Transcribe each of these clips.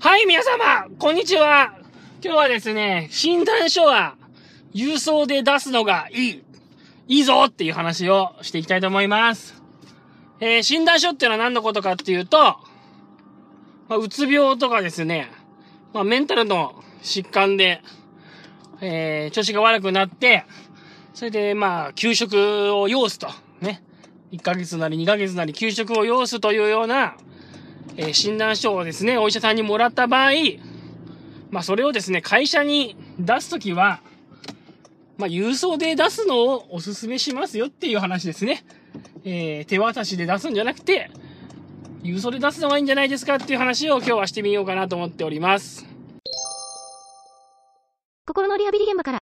はい、皆様、こんにちは。今日はですね、診断書は郵送で出すのがいい。いいぞっていう話をしていきたいと思います。えー、診断書っていうのは何のことかっていうと、まあ、うつ病とかですね、まあ、メンタルの疾患で、えー、調子が悪くなって、それで、まあ、休職を要すと。ね。1ヶ月なり2ヶ月なり休職を要すというような、えー診断書をですね、お医者さんにもらった場合、まあ、それをですね、会社に出すときは、まあ、郵送で出すのをお勧めしますよっていう話ですね。えー手渡しで出すんじゃなくて、郵送で出すのがいいんじゃないですかっていう話を今日はしてみようかなと思っております。心のリハビリ現場から。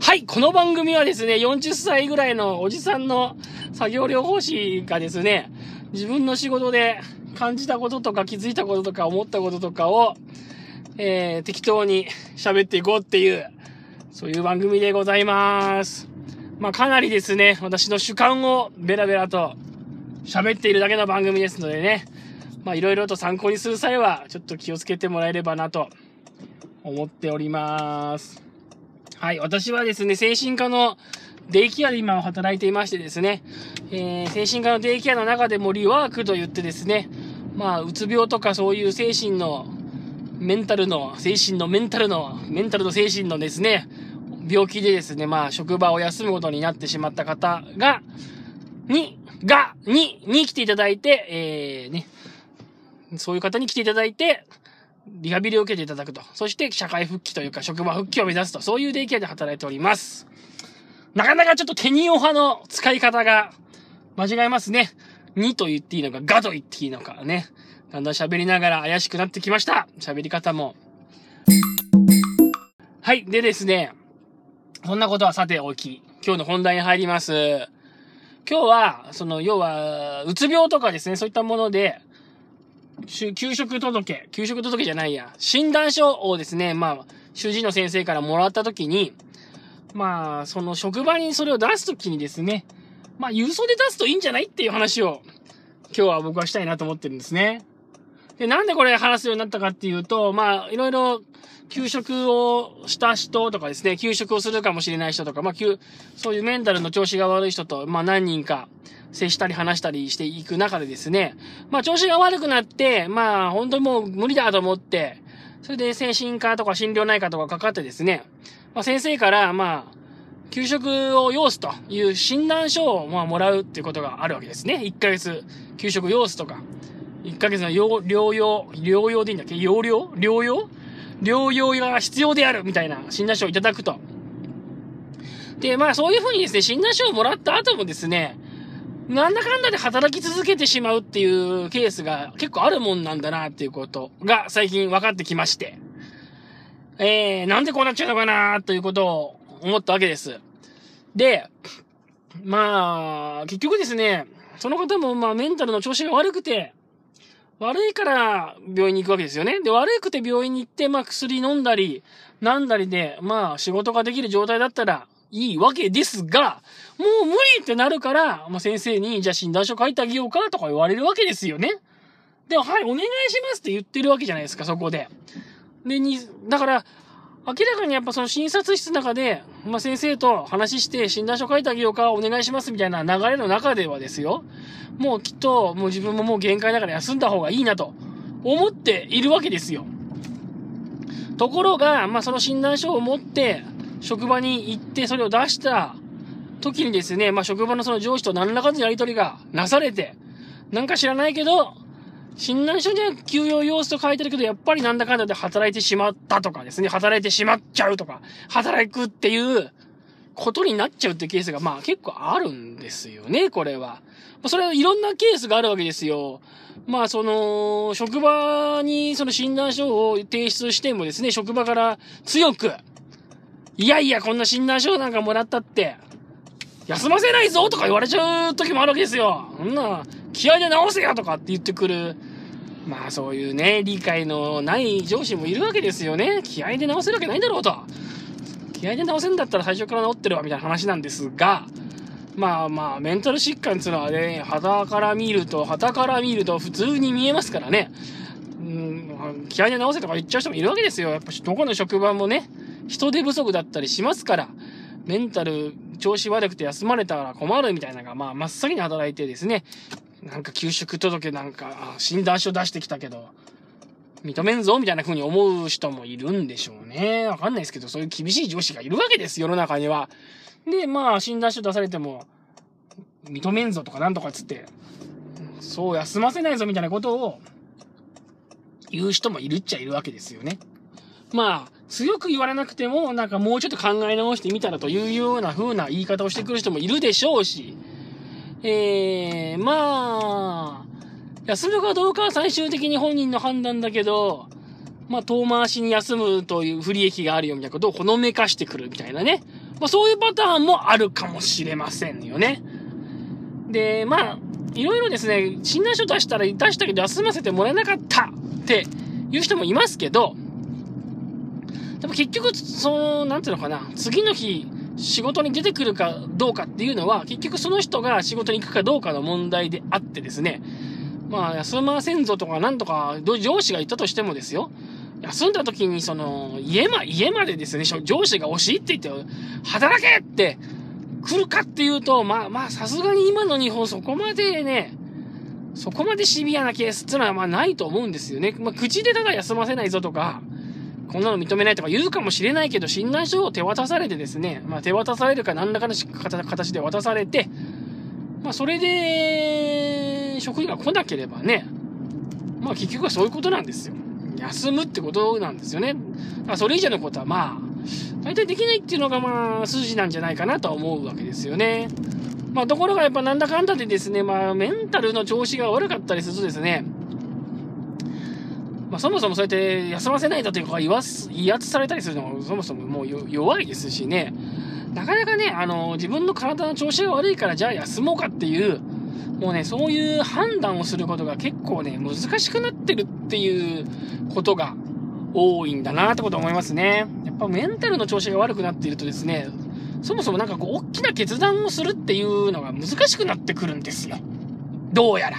はい、この番組はですね、40歳ぐらいのおじさんの作業療法士がですね、自分の仕事で感じたこととか気づいたこととか思ったこととかを、えー、適当に喋っていこうっていう、そういう番組でございます。まあかなりですね、私の主観をベラベラと喋っているだけの番組ですのでね、まあいろいろと参考にする際は、ちょっと気をつけてもらえればなと思っております。はい、私はですね、精神科のデイケアで今働いていましてですね、えー、精神科のデイケアの中でもリワークと言ってですね、まあ、うつ病とかそういう精神の、メンタルの、精神のメンタルの、メンタルの精神のですね、病気でですね、まあ、職場を休むことになってしまった方が、に、が、に、に来ていただいて、えー、ね、そういう方に来ていただいて、リハビリを受けていただくと。そして社会復帰というか職場復帰を目指すと。そういうデイケアで働いております。なかなかちょっとテニオ派の使い方が間違えますね。にと言っていいのか、がと言っていいのかね。だんだん喋りながら怪しくなってきました。喋り方も。はい。でですね。そんなことはさておき、今日の本題に入ります。今日は、その、要は、うつ病とかですね、そういったもので、給食届、給食届じゃないや、診断書をですね、まあ、主治医の先生からもらった時に、まあ、その職場にそれを出す時にですね、まあ、郵送で出すといいんじゃないっていう話を、今日は僕はしたいなと思ってるんですね。で、なんでこれ話すようになったかっていうと、まあ、いろいろ、休職をした人とかですね、休職をするかもしれない人とか、まあ、そういうメンタルの調子が悪い人と、まあ、何人か接したり話したりしていく中でですね、まあ、調子が悪くなって、まあ、本当にもう無理だと思って、それで精神科とか心療内科とかかかってですね、まあ、先生から、まあ、休職を要すという診断書を、まあ、もらうっていうことがあるわけですね。1ヶ月、休職要すとか、1ヶ月の療療養、療養でいいんだっけ？療養療養？療養が必要であるみたいな診断書をいただくと。で、まあそういうふうにですね、診断書をもらった後もですね、なんだかんだで働き続けてしまうっていうケースが結構あるもんなんだなっていうことが最近分かってきまして。えー、なんでこうなっちゃうのかなということを思ったわけです。で、まあ、結局ですね、その方もまあメンタルの調子が悪くて、悪いから病院に行くわけですよね。で、悪くて病院に行って、まあ薬飲んだり、なんだりで、まあ仕事ができる状態だったらいいわけですが、もう無理ってなるから、まあ先生に、じゃあ診断書書いてあげようかとか言われるわけですよね。で、はい、お願いしますって言ってるわけじゃないですか、そこで。で、に、だから、明らかにやっぱその診察室の中で、まあ、先生と話して診断書書いてあげようか、お願いしますみたいな流れの中ではですよ。もうきっと、もう自分ももう限界だから休んだ方がいいなと思っているわけですよ。ところが、まあ、その診断書を持って、職場に行ってそれを出した時にですね、まあ、職場のその上司と何らかのやり取りがなされて、なんか知らないけど、診断書には休養要素と書いてるけど、やっぱりなんだかんだで働いてしまったとかですね、働いてしまっちゃうとか、働くっていうことになっちゃうっていうケースが、まあ結構あるんですよね、これは。それはいろんなケースがあるわけですよ。まあその、職場にその診断書を提出してもですね、職場から強く、いやいや、こんな診断書なんかもらったって、休ませないぞとか言われちゃう時もあるわけですよ。そんな、気合で直せよとかって言ってくる。まあそういうね、理解のない上司もいるわけですよね。気合で直せるわけないだろうと。気合で直せんだったら最初から直ってるわみたいな話なんですが、まあまあ、メンタル疾患っていうのはね、肌から見ると、肌から見ると普通に見えますからね。うん、気合で直せとか言っちゃう人もいるわけですよ。やっぱどこの職場もね、人手不足だったりしますから、メンタル調子悪くて休まれたら困るみたいなのが、まあ、真っ先に働いてですね、なんか休職届なんか、診断書出してきたけど、認めんぞみたいな風に思う人もいるんでしょうね。わかんないですけど、そういう厳しい上司がいるわけです、世の中には。で、まあ、診断書出されても、認めんぞとかなんとかつって、そう休ませないぞみたいなことを言う人もいるっちゃいるわけですよね。まあ、強く言われなくても、なんかもうちょっと考え直してみたらというような風な言い方をしてくる人もいるでしょうし、えー、まあ、休むかどうかは最終的に本人の判断だけど、まあ、遠回しに休むという不利益があるよみたいなことをほのめかしてくるみたいなね。まあ、そういうパターンもあるかもしれませんよね。で、まあ、いろいろですね、診断書出したら出したけど休ませてもらえなかったっていう人もいますけど、でも結局、その、なんていうのかな、次の日、仕事に出てくるかどうかっていうのは、結局その人が仕事に行くかどうかの問題であってですね、まあ、休ませんぞとかなんとか、上司が言ったとしてもですよ、休んだ時にその、家ま、家までですね、上司が押し入っていって、働けって来るかっていうと、まあまあ、さすがに今の日本そこまでね、そこまでシビアなケースっていうのはまあないと思うんですよね。まあ、口でただ休ませないぞとか、こんなの認めないとか言うかもしれないけど、診断書を手渡されてですね、まあ手渡されるか何らかの形で渡されて、まあそれで、職員が来なければね、まあ結局はそういうことなんですよ。休むってことなんですよね。あそれ以上のことはまあ、大体できないっていうのがまあ、筋なんじゃないかなとは思うわけですよね。まあところがやっぱなんだかんだでですね、まあメンタルの調子が悪かったりするとですね、まあ、そもそもそうやって休ませないだというか、威圧、威圧されたりするのもそもそももう弱いですしね、なかなかね、あの、自分の体の調子が悪いからじゃあ休もうかっていう、もうね、そういう判断をすることが結構ね、難しくなってるっていうことが多いんだなってこと思いますね。やっぱメンタルの調子が悪くなっているとですね、そもそもなんかこう、大きな決断をするっていうのが難しくなってくるんですよ。どうやら。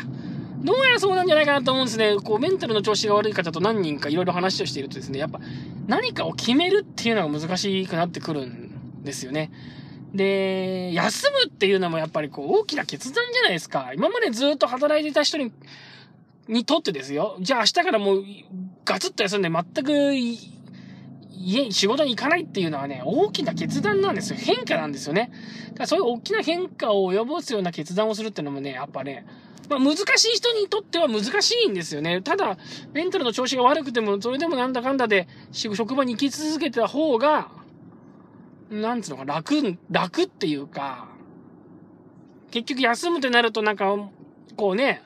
どうやらそうなんじゃないかなと思うんですね。こう、メンタルの調子が悪い方と何人かいろいろ話をしているとですね、やっぱ何かを決めるっていうのが難しくなってくるんですよね。で、休むっていうのもやっぱりこう、大きな決断じゃないですか。今までずっと働いてた人に、にとってですよ。じゃあ明日からもう、ガツッと休んで全く、家、仕事に行かないっていうのはね、大きな決断なんですよ。変化なんですよね。だからそういう大きな変化を及ぼすような決断をするっていうのもね、やっぱね、まあ、難しい人にとっては難しいんですよね。ただ、メンタルの調子が悪くても、それでもなんだかんだで、職場に行き続けた方が、なんつうのか、楽、楽っていうか、結局休むってなるとなんか、こうね、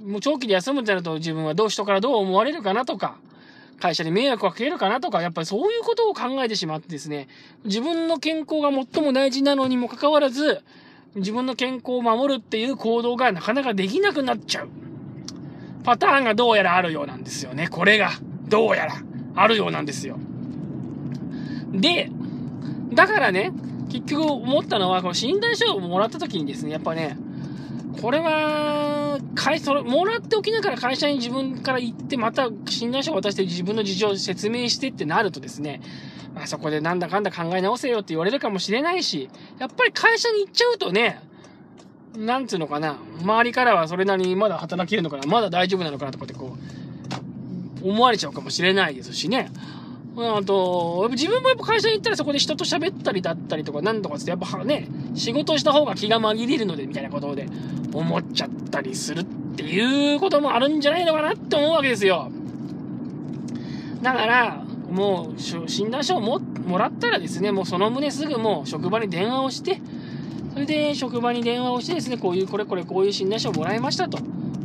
もう長期で休むってなると自分はどう人からどう思われるかなとか、会社に迷惑をかけるかなとか、やっぱりそういうことを考えてしまってですね、自分の健康が最も大事なのにもかかわらず、自分の健康を守るっていう行動がなかなかできなくなっちゃう。パターンがどうやらあるようなんですよね。これが、どうやら、あるようなんですよ。で、だからね、結局思ったのは、この診断書をもらった時にですね、やっぱね、これは、会、それ、もらっておきながら会社に自分から行って、また診断書を渡して自分の事情を説明してってなるとですね、まあ、そこでなんだかんだ考え直せよって言われるかもしれないし、やっぱり会社に行っちゃうとね、なんつうのかな、周りからはそれなりにまだ働けるのかな、まだ大丈夫なのかなとかってこう、思われちゃうかもしれないですしね。あと、自分もやっぱ会社に行ったらそこで人と喋ったりだったりとか、なんとかってやっぱね、仕事した方が気が紛れるので、みたいなことで思っちゃったりするっていうこともあるんじゃないのかなって思うわけですよ。だから、もう、診断書をももらったらですね、もうその旨すぐもう職場に電話をして、それで職場に電話をしてですね、こういう、これこれこういう診断書をもらいましたと。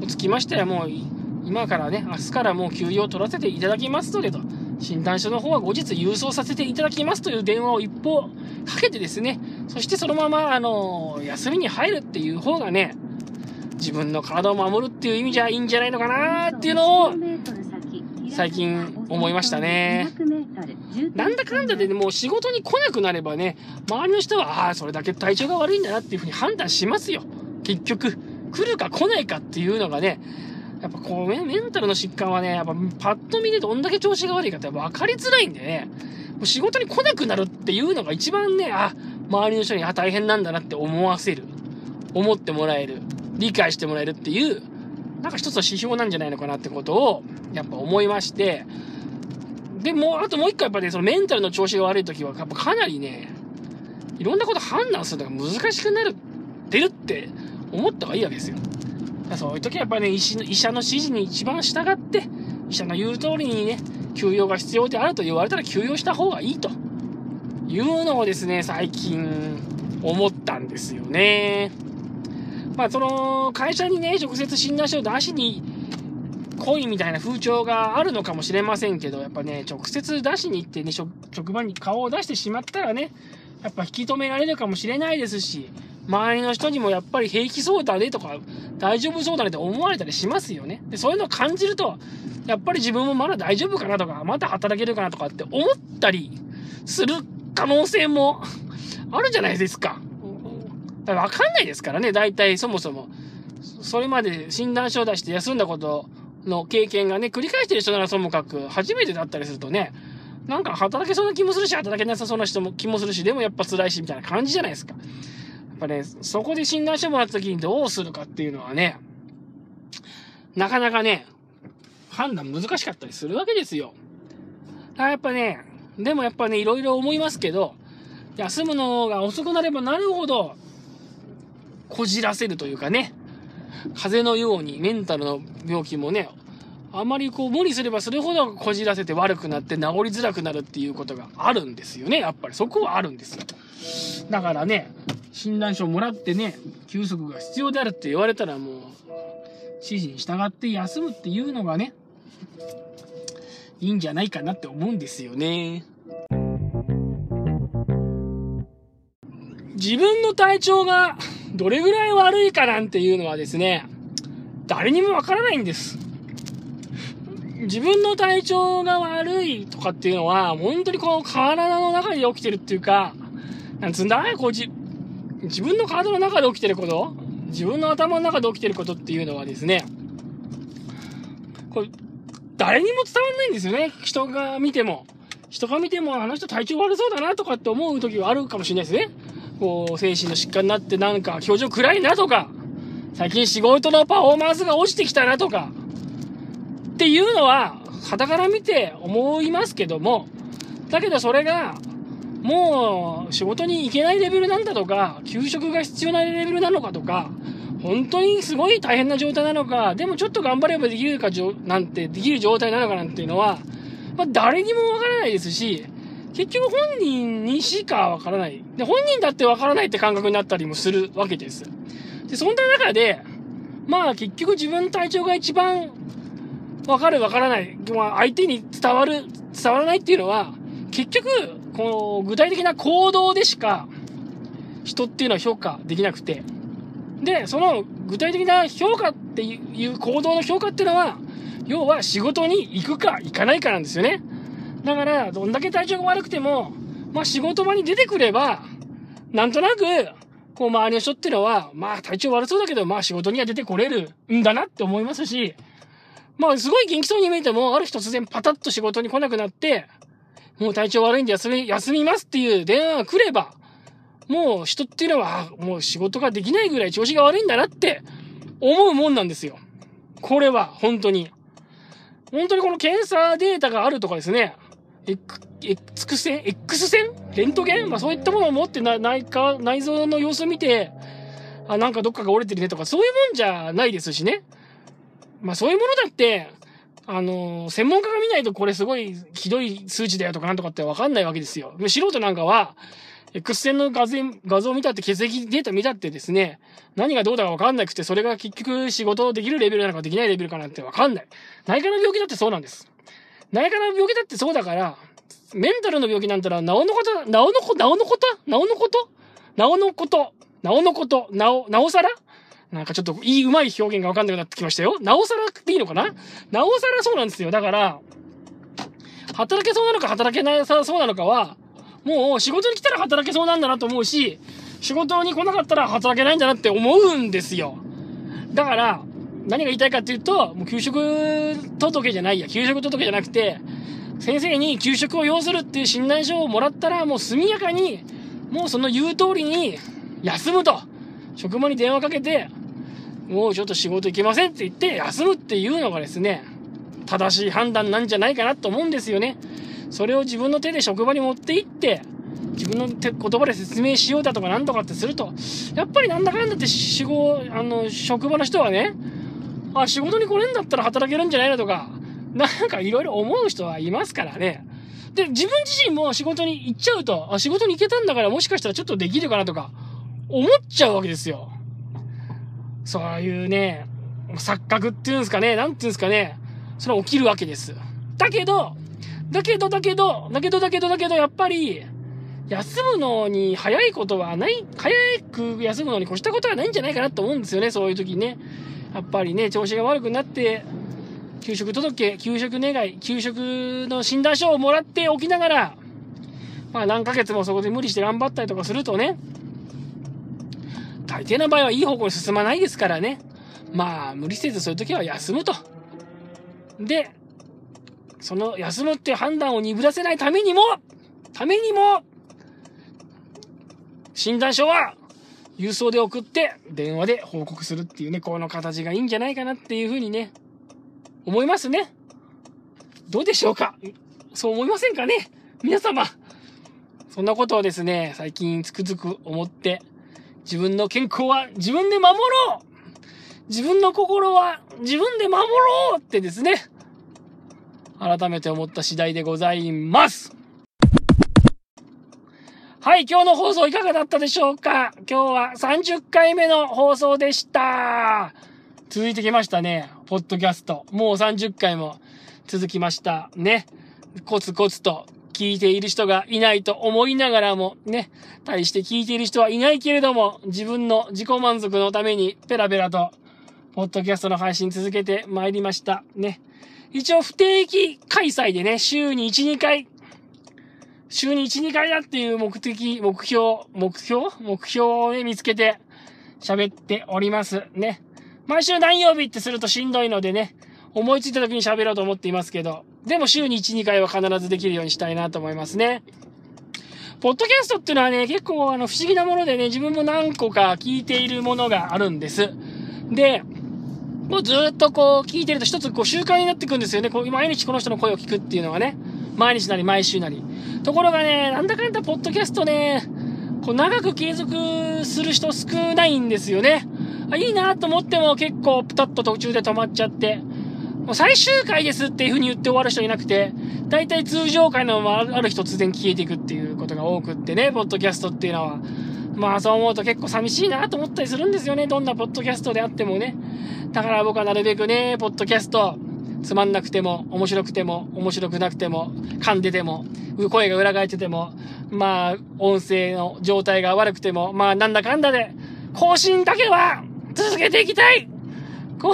つきましてはもう、今からね、明日からもう休養を取らせていただきますのでと。診断書の方は後日郵送させていただきますという電話を一方かけてですね、そしてそのまま、あの、休みに入るっていう方がね、自分の体を守るっていう意味じゃいいんじゃないのかなっていうのを、最近思いましたね。なんだかんだで、ね、もう仕事に来なくなればね、周りの人は、ああ、それだけ体調が悪いんだなっていうふうに判断しますよ。結局、来るか来ないかっていうのがね、やっぱこうメンタルの疾患はね、やっぱパッと見でどんだけ調子が悪いかって分かりづらいんでね、もう仕事に来なくなるっていうのが一番ね、あ、周りの人に、あ、大変なんだなって思わせる。思ってもらえる。理解してもらえるっていう、なんか一つの指標なんじゃないのかなってことを、やっぱ思いまして、で、もう、あともう一個やっぱね、そのメンタルの調子が悪い時は、やっぱかなりね、いろんなこと判断するのが難しくなる、出るって思った方がいいわけですよ。そういう時はやっぱね、医師医者の指示に一番従って、医者の言う通りにね、休養が必要であると言われたら休養した方がいいというのをですね、最近思ったんですよね。まあ、その、会社にね、直接診断書を出しに来いみたいな風潮があるのかもしれませんけど、やっぱね、直接出しに行ってね、職場に顔を出してしまったらね、やっぱ引き止められるかもしれないですし、周りの人にもやっぱり平気そうだねとか、大丈夫そうだねって思われたりしますよね。で、そういうのを感じると、やっぱり自分もまだ大丈夫かなとか、まだ働けるかなとかって思ったりする可能性もあるじゃないですか。わかんないですからね、大体そもそも。それまで診断書を出して休んだことの経験がね、繰り返してる人ならともかく、初めてだったりするとね、なんか働けそうな気もするし、働けなさそうな人も気もするし、でもやっぱ辛いし、みたいな感じじゃないですか。やっぱね、そこで診断してもらった時にどうするかっていうのはね、なかなかね、判断難しかったりするわけですよ。だからやっぱね、でもやっぱね、いろいろ思いますけど、休むのが遅くなればなるほど、こじらせるというかね、風邪のようにメンタルの病気もね、あまりこう無理すればするほどこじらせて悪くなって治りづらくなるっていうことがあるんですよね。やっぱりそこはあるんですよ。だからね、診断書をもらってね、休息が必要であるって言われたらもう、指示に従って休むっていうのがね、いいんじゃないかなって思うんですよね。自分の体調がどれぐらい悪いかなんていうのはですね、誰にもわからないんです。自分の体調が悪いとかっていうのは、本当にこの体の中で起きてるっていうか、なんつんだこうじ、自分の体の中で起きてること自分の頭の中で起きてることっていうのはですね、これ、誰にも伝わんないんですよね。人が見ても。人が見ても、あの人体調悪そうだなとかって思う時はあるかもしれないですね。こう、精神の疾患になってなんか表情暗いなとか、最近仕事のパフォーマンスが落ちてきたなとか、っていうのは、肌から見て思いますけども、だけどそれが、もう仕事に行けないレベルなんだとか、給食が必要なレベルなのかとか、本当にすごい大変な状態なのか、でもちょっと頑張ればできるか、なんて、できる状態なのかなんていうのは、まあ、誰にもわからないですし、結局本人にしかわからない。で、本人だってわからないって感覚になったりもするわけです。で、そんな中で、まあ結局自分の体調が一番わかるわからない。まあ相手に伝わる、伝わらないっていうのは、結局、この具体的な行動でしか人っていうのは評価できなくて。で、その具体的な評価っていう行動の評価っていうのは、要は仕事に行くか行かないかなんですよね。だから、どんだけ体調が悪くても、まあ仕事場に出てくれば、なんとなく、こう周りの人ってのは、まあ体調悪そうだけど、まあ仕事には出てこれるんだなって思いますし、まあすごい元気そうに見えても、ある日突然パタッと仕事に来なくなって、もう体調悪いんで休み、休みますっていう電話が来れば、もう人っていうのは、もう仕事ができないぐらい調子が悪いんだなって思うもんなんですよ。これは、本当に。本当にこの検査データがあるとかですね、X 線 ?X 線？レントゲン？まあそういったものを持ってな内か、内臓の様子を見て、あ、なんかどっかが折れてるねとか、そういうもんじゃないですしね。まあそういうものだって、あの、専門家が見ないとこれすごいひどい数値だよとかなんとかってわかんないわけですよ。素人なんかは、X 線の画像画像を見たって血液データ見たってですね、何がどうだかわかんなくて、それが結局仕事できるレベルなのかできないレベルかなんてわかんない。内科の病気だってそうなんです。内科の病気だってそうだから、メンタルの病気なんたら、なおのこと、なおのこ、なおのこと？なおのこと？なおのこと、なおのこと、なお、なおさら？なんかちょっといい、うまい表現がわかんなくなってきましたよ。なおさらっていいのかな？なおさらそうなんですよ。だから、働けそうなのか働けなさそうなのかは、もう仕事に来たら働けそうなんだなと思うし、仕事に来なかったら働けないんだなって思うんですよ。だから、何が言いたいかっていうと、もう給食届じゃないや、給食届じゃなくて、先生に給食を要するっていう診断書をもらったら、もう速やかに、もうその言う通りに、休むと。職場に電話かけて、もうちょっと仕事行けませんって言って休むっていうのがですね、正しい判断なんじゃないかなと思うんですよね。それを自分の手で職場に持って行って、自分の手言葉で説明しようだとかなんとかってすると、やっぱりなんだかんだって仕事、あの、職場の人はね、あ、仕事に来れんだったら働けるんじゃないのとか、なんかいろいろ思う人はいますからね。で、自分自身も仕事に行っちゃうと、あ、仕事に行けたんだからもしかしたらちょっとできるかなとか、思っちゃうわけですよ。そういうね、錯覚っていうんですかね、なんていうんですかね、それは起きるわけです。だけど、だけど、だけど、だけど、だけど、だけど、やっぱり、休むのに早いことはない、早く休むのに越したことはないんじゃないかなと思うんですよね、そういう時にね。やっぱりね、調子が悪くなって、給食届、給食願い、給食の診断書をもらっておきながら、まあ何ヶ月もそこで無理して頑張ったりとかするとね、大抵の場合はいい方向に進まないですからね。まあ、無理せずそういう時は休むと。で、その休むって判断を鈍らせないためにも、ためにも、診断書は郵送で送って電話で報告するっていうね、この形がいいんじゃないかなっていうふうにね、思いますね。どうでしょうか？そう思いませんかね？皆様。そんなことをですね、最近つくづく思って、自分の健康は自分で守ろう自分の心は自分で守ろうってですね、改めて思った次第でございます。はい、今日の放送いかがだったでしょうか？今日は30回目の放送でした。続いてきましたね。ポッドキャスト。もう30回も続きました。ね。コツコツと聞いている人がいないと思いながらも、ね。対して聞いている人はいないけれども、自分の自己満足のためにペラペラと、ポッドキャストの配信続けてまいりました。ね。一応不定期開催でね、週に1、2回、週に1、2回だっていう目的、目標、目標？目標をね、見つけて喋っておりますね。毎週何曜日ってするとしんどいのでね、思いついた時に喋ろうと思っていますけど、でも週に1、2回は必ずできるようにしたいなと思いますね。ポッドキャストっていうのはね、結構あの不思議なものでね、自分も何個か聞いているものがあるんです。で、もうずっとこう聞いてると一つこう習慣になっていくんですよね。こう毎日この人の声を聞くっていうのはね。毎日なり毎週なり。ところがね、なんだかんだポッドキャストね、こう長く継続する人少ないんですよね。あいいなと思っても結構プタッと途中で止まっちゃって。もう最終回ですっていう風に言って終わる人いなくて、大体通常回のままある日突然消えていくっていうことが多くってね、ポッドキャストっていうのは。まあそう思うと結構寂しいなと思ったりするんですよね。どんなポッドキャストであってもね。だから僕はなるべくね、ポッドキャスト、つまんなくても、面白くても、面白くなくても、噛んでても、声が裏返ってても、まあ、音声の状態が悪くても、まあ、なんだかんだで、更新だけは続けていきたいこ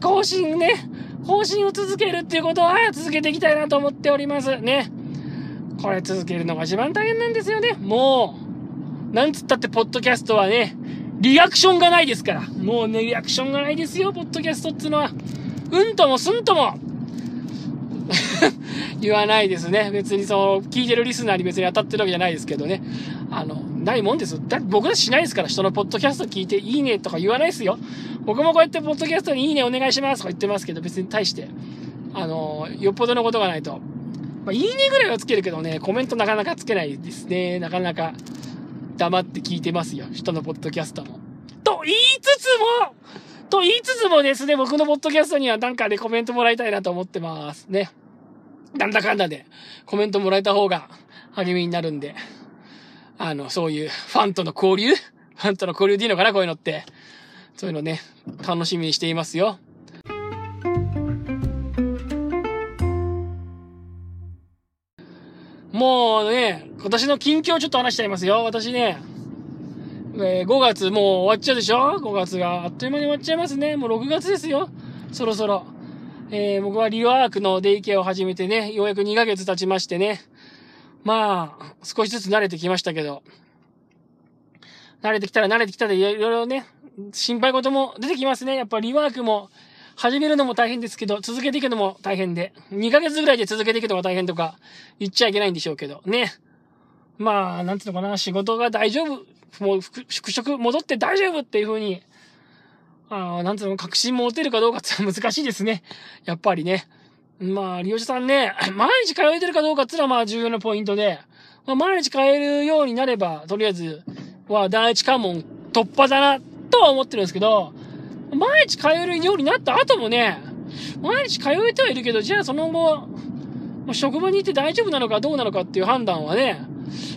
更新ね、更新を続けるっていうことは続けていきたいなと思っております。ね。これ続けるのが一番大変なんですよね。もう、なんつったって、ポッドキャストはね、リアクションがないですから。もうね、リアクションがないですよ、ポッドキャストっていうのは。うんともすんとも 言わないですね。別にその、聞いてるリスナーに別に当たってるわけじゃないですけどね。あの、ないもんです。だ僕はしないですから、人のポッドキャスト聞いていいねとか言わないですよ。僕もこうやってポッドキャストにいいねお願いしますとか言ってますけど、別に対して、あの、よっぽどのことがないと。まあ、いいねぐらいはつけるけどね、コメントなかなかつけないですね。なかなか。黙って聞いてますよ。人のポッドキャストも。と言いつつも、と言いつつもですね、僕のポッドキャストにはなんか、ね、コメントもらいたいなと思ってますね。なんだかんだでコメントもらえた方が励みになるんで、あの、そういうファンとの交流？ファンとの交流でいいのかなこういうのって。そういうのね、楽しみにしていますよ。もうね、今年の近況ちょっと話しちゃいますよ。私ね、えー、5月もう終わっちゃうでしょ ?5 月があっという間に終わっちゃいますね。もう6月ですよ。そろそろ。えー、僕はリワークのデイケアを始めてね、ようやく2ヶ月経ちましてね。まあ、少しずつ慣れてきましたけど、慣れてきたら慣れてきたでいろいろね、心配事も出てきますね。やっぱリワークも、始めるのも大変ですけど、続けていくのも大変で、2ヶ月ぐらいで続けていくのが大変とか言っちゃいけないんでしょうけど、ね。まあ、なんていうのかな、仕事が大丈夫、もう、復職戻って大丈夫っていう風に、あなんていうの、確信持てるかどうかってのは難しいですね。やっぱりね。まあ、利用者さんね、毎日通えてるかどうかってのはまあ重要なポイントで、まあ、毎日通えるようになれば、とりあえずは第一関門突破だな、とは思ってるんですけど、毎日通えるようになった後もね、毎日通えてはいるけど、じゃあその後、職場にいて大丈夫なのかどうなのかっていう判断はね、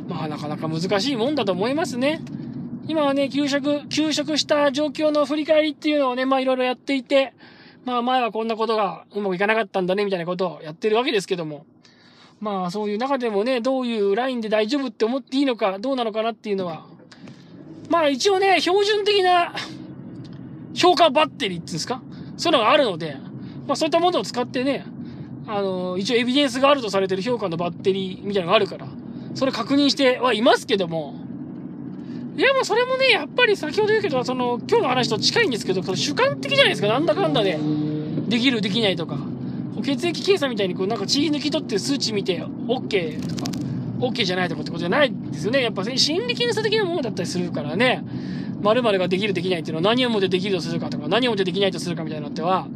まあなかなか難しいもんだと思いますね。今はね、休職、休職した状況の振り返りっていうのをね、まあいろいろやっていて、まあ前はこんなことがうまくいかなかったんだね、みたいなことをやってるわけですけども。まあそういう中でもね、どういうラインで大丈夫って思っていいのか、どうなのかなっていうのは、まあ一応ね、標準的な評価バッテリーっていうんですかそういうのがあるので、まあそういったものを使ってね、あの、一応エビデンスがあるとされてる評価のバッテリーみたいなのがあるから、それ確認してはいますけども、いや、もうそれもね、やっぱり先ほど言うけど、その、今日の話と近いんですけど、主観的じゃないですか。なんだかんだで、できる、できないとか。血液検査みたいに、こう、なんか血抜き取って数値見て、OK とか、OK じゃないとかってことじゃないですよね。やっぱ、心理検査的なものだったりするからね。〇〇ができる、できないっていうのは何をもってできるとするかとか、何をもってできないとするかみたいなのっては、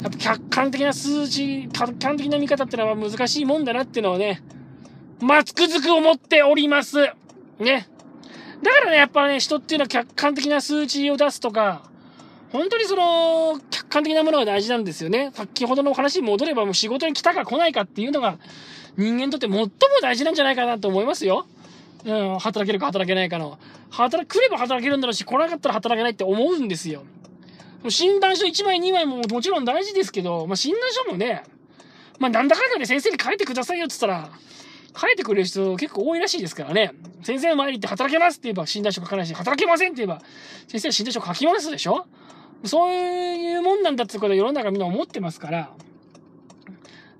やっぱ客観的な数字、客観的な見方ってのは難しいもんだなっていうのをね、まあつくづく思っております。ね。だからね、やっぱね、人っていうのは客観的な数値を出すとか、本当にその、客観的なものが大事なんですよね。先ほどのお話に戻ればもう仕事に来たか来ないかっていうのが、人間にとって最も大事なんじゃないかなと思いますよ。うん、働けるか働けないかの。働、来れば働けるんだろうし、来なかったら働けないって思うんですよ。診断書1枚2枚ももちろん大事ですけど、まあ、診断書もね、まあ、なんだかんだで先生に書いてくださいよって言ったら、書いてくれる人結構多いらしいですからね。先生の前に行って働けますって言えば診断書書かないし、働けませんって言えば先生は診断書書きますでしょ？そういうもんなんだってことは世の中みんな思ってますから。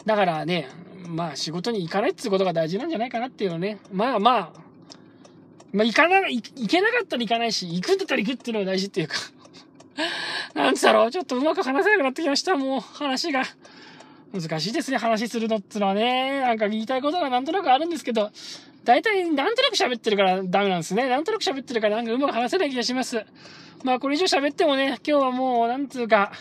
だからね、まあ仕事に行かないってことが大事なんじゃないかなっていうのね。まあまあ、まあ行かな、行けなかったら行かないし、行くんだったら行くっていうのが大事っていうかなんつだろう、ちょっとうまく話せなくなってきました、もう話が。難しいですね、話するのってのはね。なんか言いたいことがなんとなくあるんですけど、大体なんとなく喋ってるからダメなんですね。なんとなく喋ってるからなんかうまく話せない気がします。まあこれ以上喋ってもね、今日はもう、なんつうか、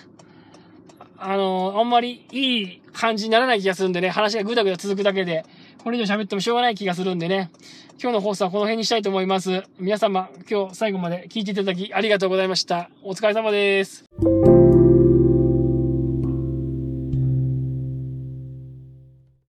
あの、あんまりいい感じにならない気がするんでね、話がぐだぐだ続くだけで、これ以上喋ってもしょうがない気がするんでね、今日の放送はこの辺にしたいと思います。皆様、今日最後まで聞いていただきありがとうございました。お疲れ様です。